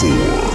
four,